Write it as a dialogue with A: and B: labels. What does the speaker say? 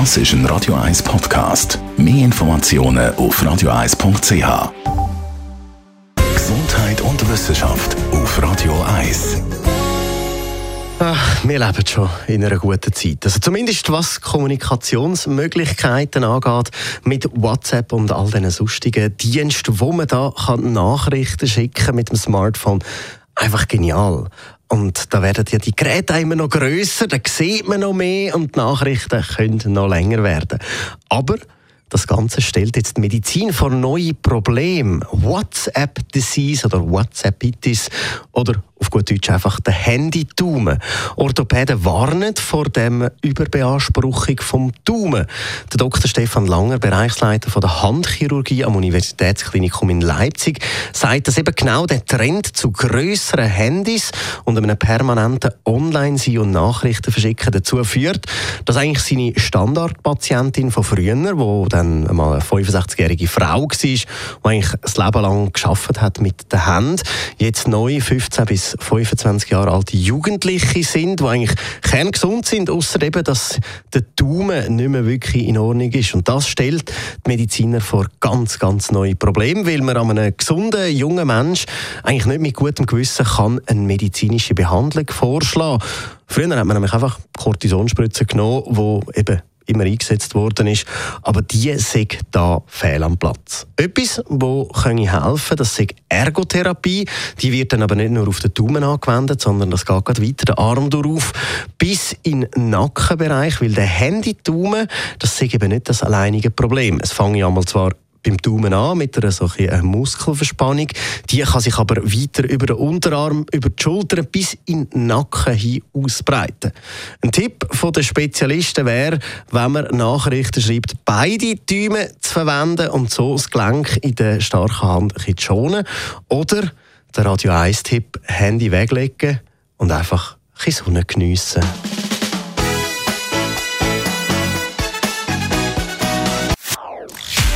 A: Das ist ein Radio 1 Podcast. Mehr Informationen auf radio1.ch. Gesundheit und Wissenschaft auf Radio 1.
B: Ach, wir leben schon in einer guten Zeit. Also zumindest was Kommunikationsmöglichkeiten angeht, mit WhatsApp und all diesen sonstigen Diensten, wo man da kann Nachrichten schicken mit dem Smartphone. Einfach genial. Und da werden ja die Geräte immer noch grösser, da sieht man noch mehr und die Nachrichten können noch länger werden. Aber das Ganze stellt jetzt die Medizin vor neue Probleme. WhatsApp-Disease oder WhatsAppitis oder auf gut Deutsch einfach der Handy-Daumen. Orthopäden warnen vor dem Überbeanspruchung vom Daumen. Der Dr. Stefan Langer, Bereichsleiter von der Handchirurgie am Universitätsklinikum in Leipzig, sagt, dass eben genau der Trend zu größeren Handys und einem permanenten Online-Sein und Nachrichten verschicken dazu führt, dass eigentlich seine Standardpatientin von früher, wo dann mal eine 65-jährige Frau war, die eigentlich das Leben lang geschafft hat mit den Händen, jetzt neu 15 bis 25 Jahre alte Jugendliche sind, die eigentlich kerngesund sind, außer eben, dass der Daumen nicht mehr wirklich in Ordnung ist. Und das stellt die Mediziner vor ganz, ganz neue Probleme, weil man einem gesunden, jungen Mensch eigentlich nicht mit gutem Gewissen kann eine medizinische Behandlung vorschlagen. Früher hat man nämlich einfach Kortisonspritzen genommen, wo eben immer eingesetzt worden ist. Aber die sind da fehl am Platz. Etwas, wo helfen kann, das ist Ergotherapie. Die wird dann aber nicht nur auf den Daumen angewendet, sondern das geht weiter, den Arm durch, bis in den Nackenbereich, weil der Handy-Daumen, das ist eben nicht das alleinige Problem. Es fange ja einmal zwar beim Daumen an mit einer solchen äh, Muskelverspannung. Die kann sich aber weiter über den Unterarm, über die Schultern bis in den Nacken hin ausbreiten. Ein Tipp von den Spezialisten wäre, wenn man Nachrichten schreibt, beide Daumen zu verwenden und so das Gelenk in der starken Hand zu schonen. Oder der Radio 1-Tipp, Handy weglegen und einfach ein Sonne geniessen.